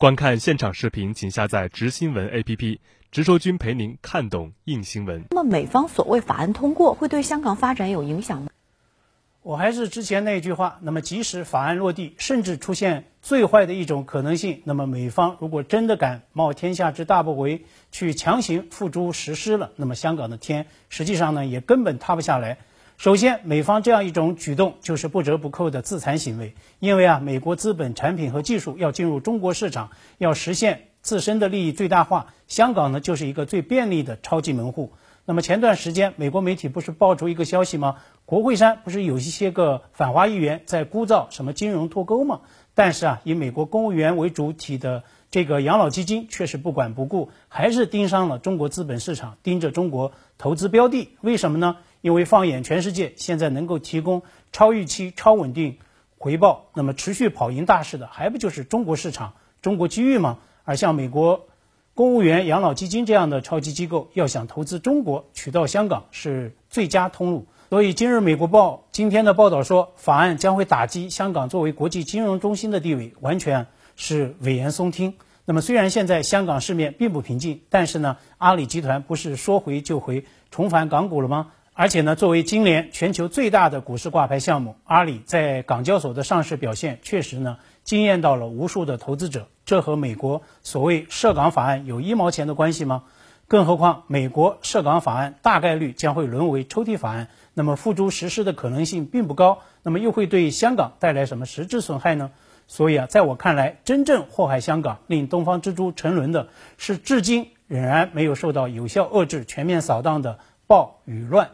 观看现场视频，请下载“直新闻 ”APP，直说君陪您看懂硬新闻。那么，美方所谓法案通过，会对香港发展有影响吗？我还是之前那句话，那么即使法案落地，甚至出现最坏的一种可能性，那么美方如果真的敢冒天下之大不韪去强行付诸实施了，那么香港的天实际上呢也根本塌不下来。首先，美方这样一种举动就是不折不扣的自残行为，因为啊，美国资本、产品和技术要进入中国市场，要实现自身的利益最大化，香港呢就是一个最便利的超级门户。那么前段时间，美国媒体不是爆出一个消息吗？国会山不是有一些个反华议员在鼓噪什么金融脱钩吗？但是啊，以美国公务员为主体的这个养老基金却是不管不顾，还是盯上了中国资本市场，盯着中国投资标的。为什么呢？因为放眼全世界，现在能够提供超预期、超稳定回报，那么持续跑赢大市的，还不就是中国市场、中国机遇吗？而像美国公务员养老基金这样的超级机构，要想投资中国，取到香港是最佳通路。所以，今日美国报今天的报道说，法案将会打击香港作为国际金融中心的地位，完全是危言耸听。那么，虽然现在香港市面并不平静，但是呢，阿里集团不是说回就回，重返港股了吗？而且呢，作为今年全球最大的股市挂牌项目，阿里在港交所的上市表现确实呢惊艳到了无数的投资者。这和美国所谓涉港法案有一毛钱的关系吗？更何况，美国涉港法案大概率将会沦为抽屉法案，那么付诸实施的可能性并不高。那么又会对香港带来什么实质损害呢？所以啊，在我看来，真正祸害香港、令东方之珠沉沦的是至今仍然没有受到有效遏制、全面扫荡的暴与乱。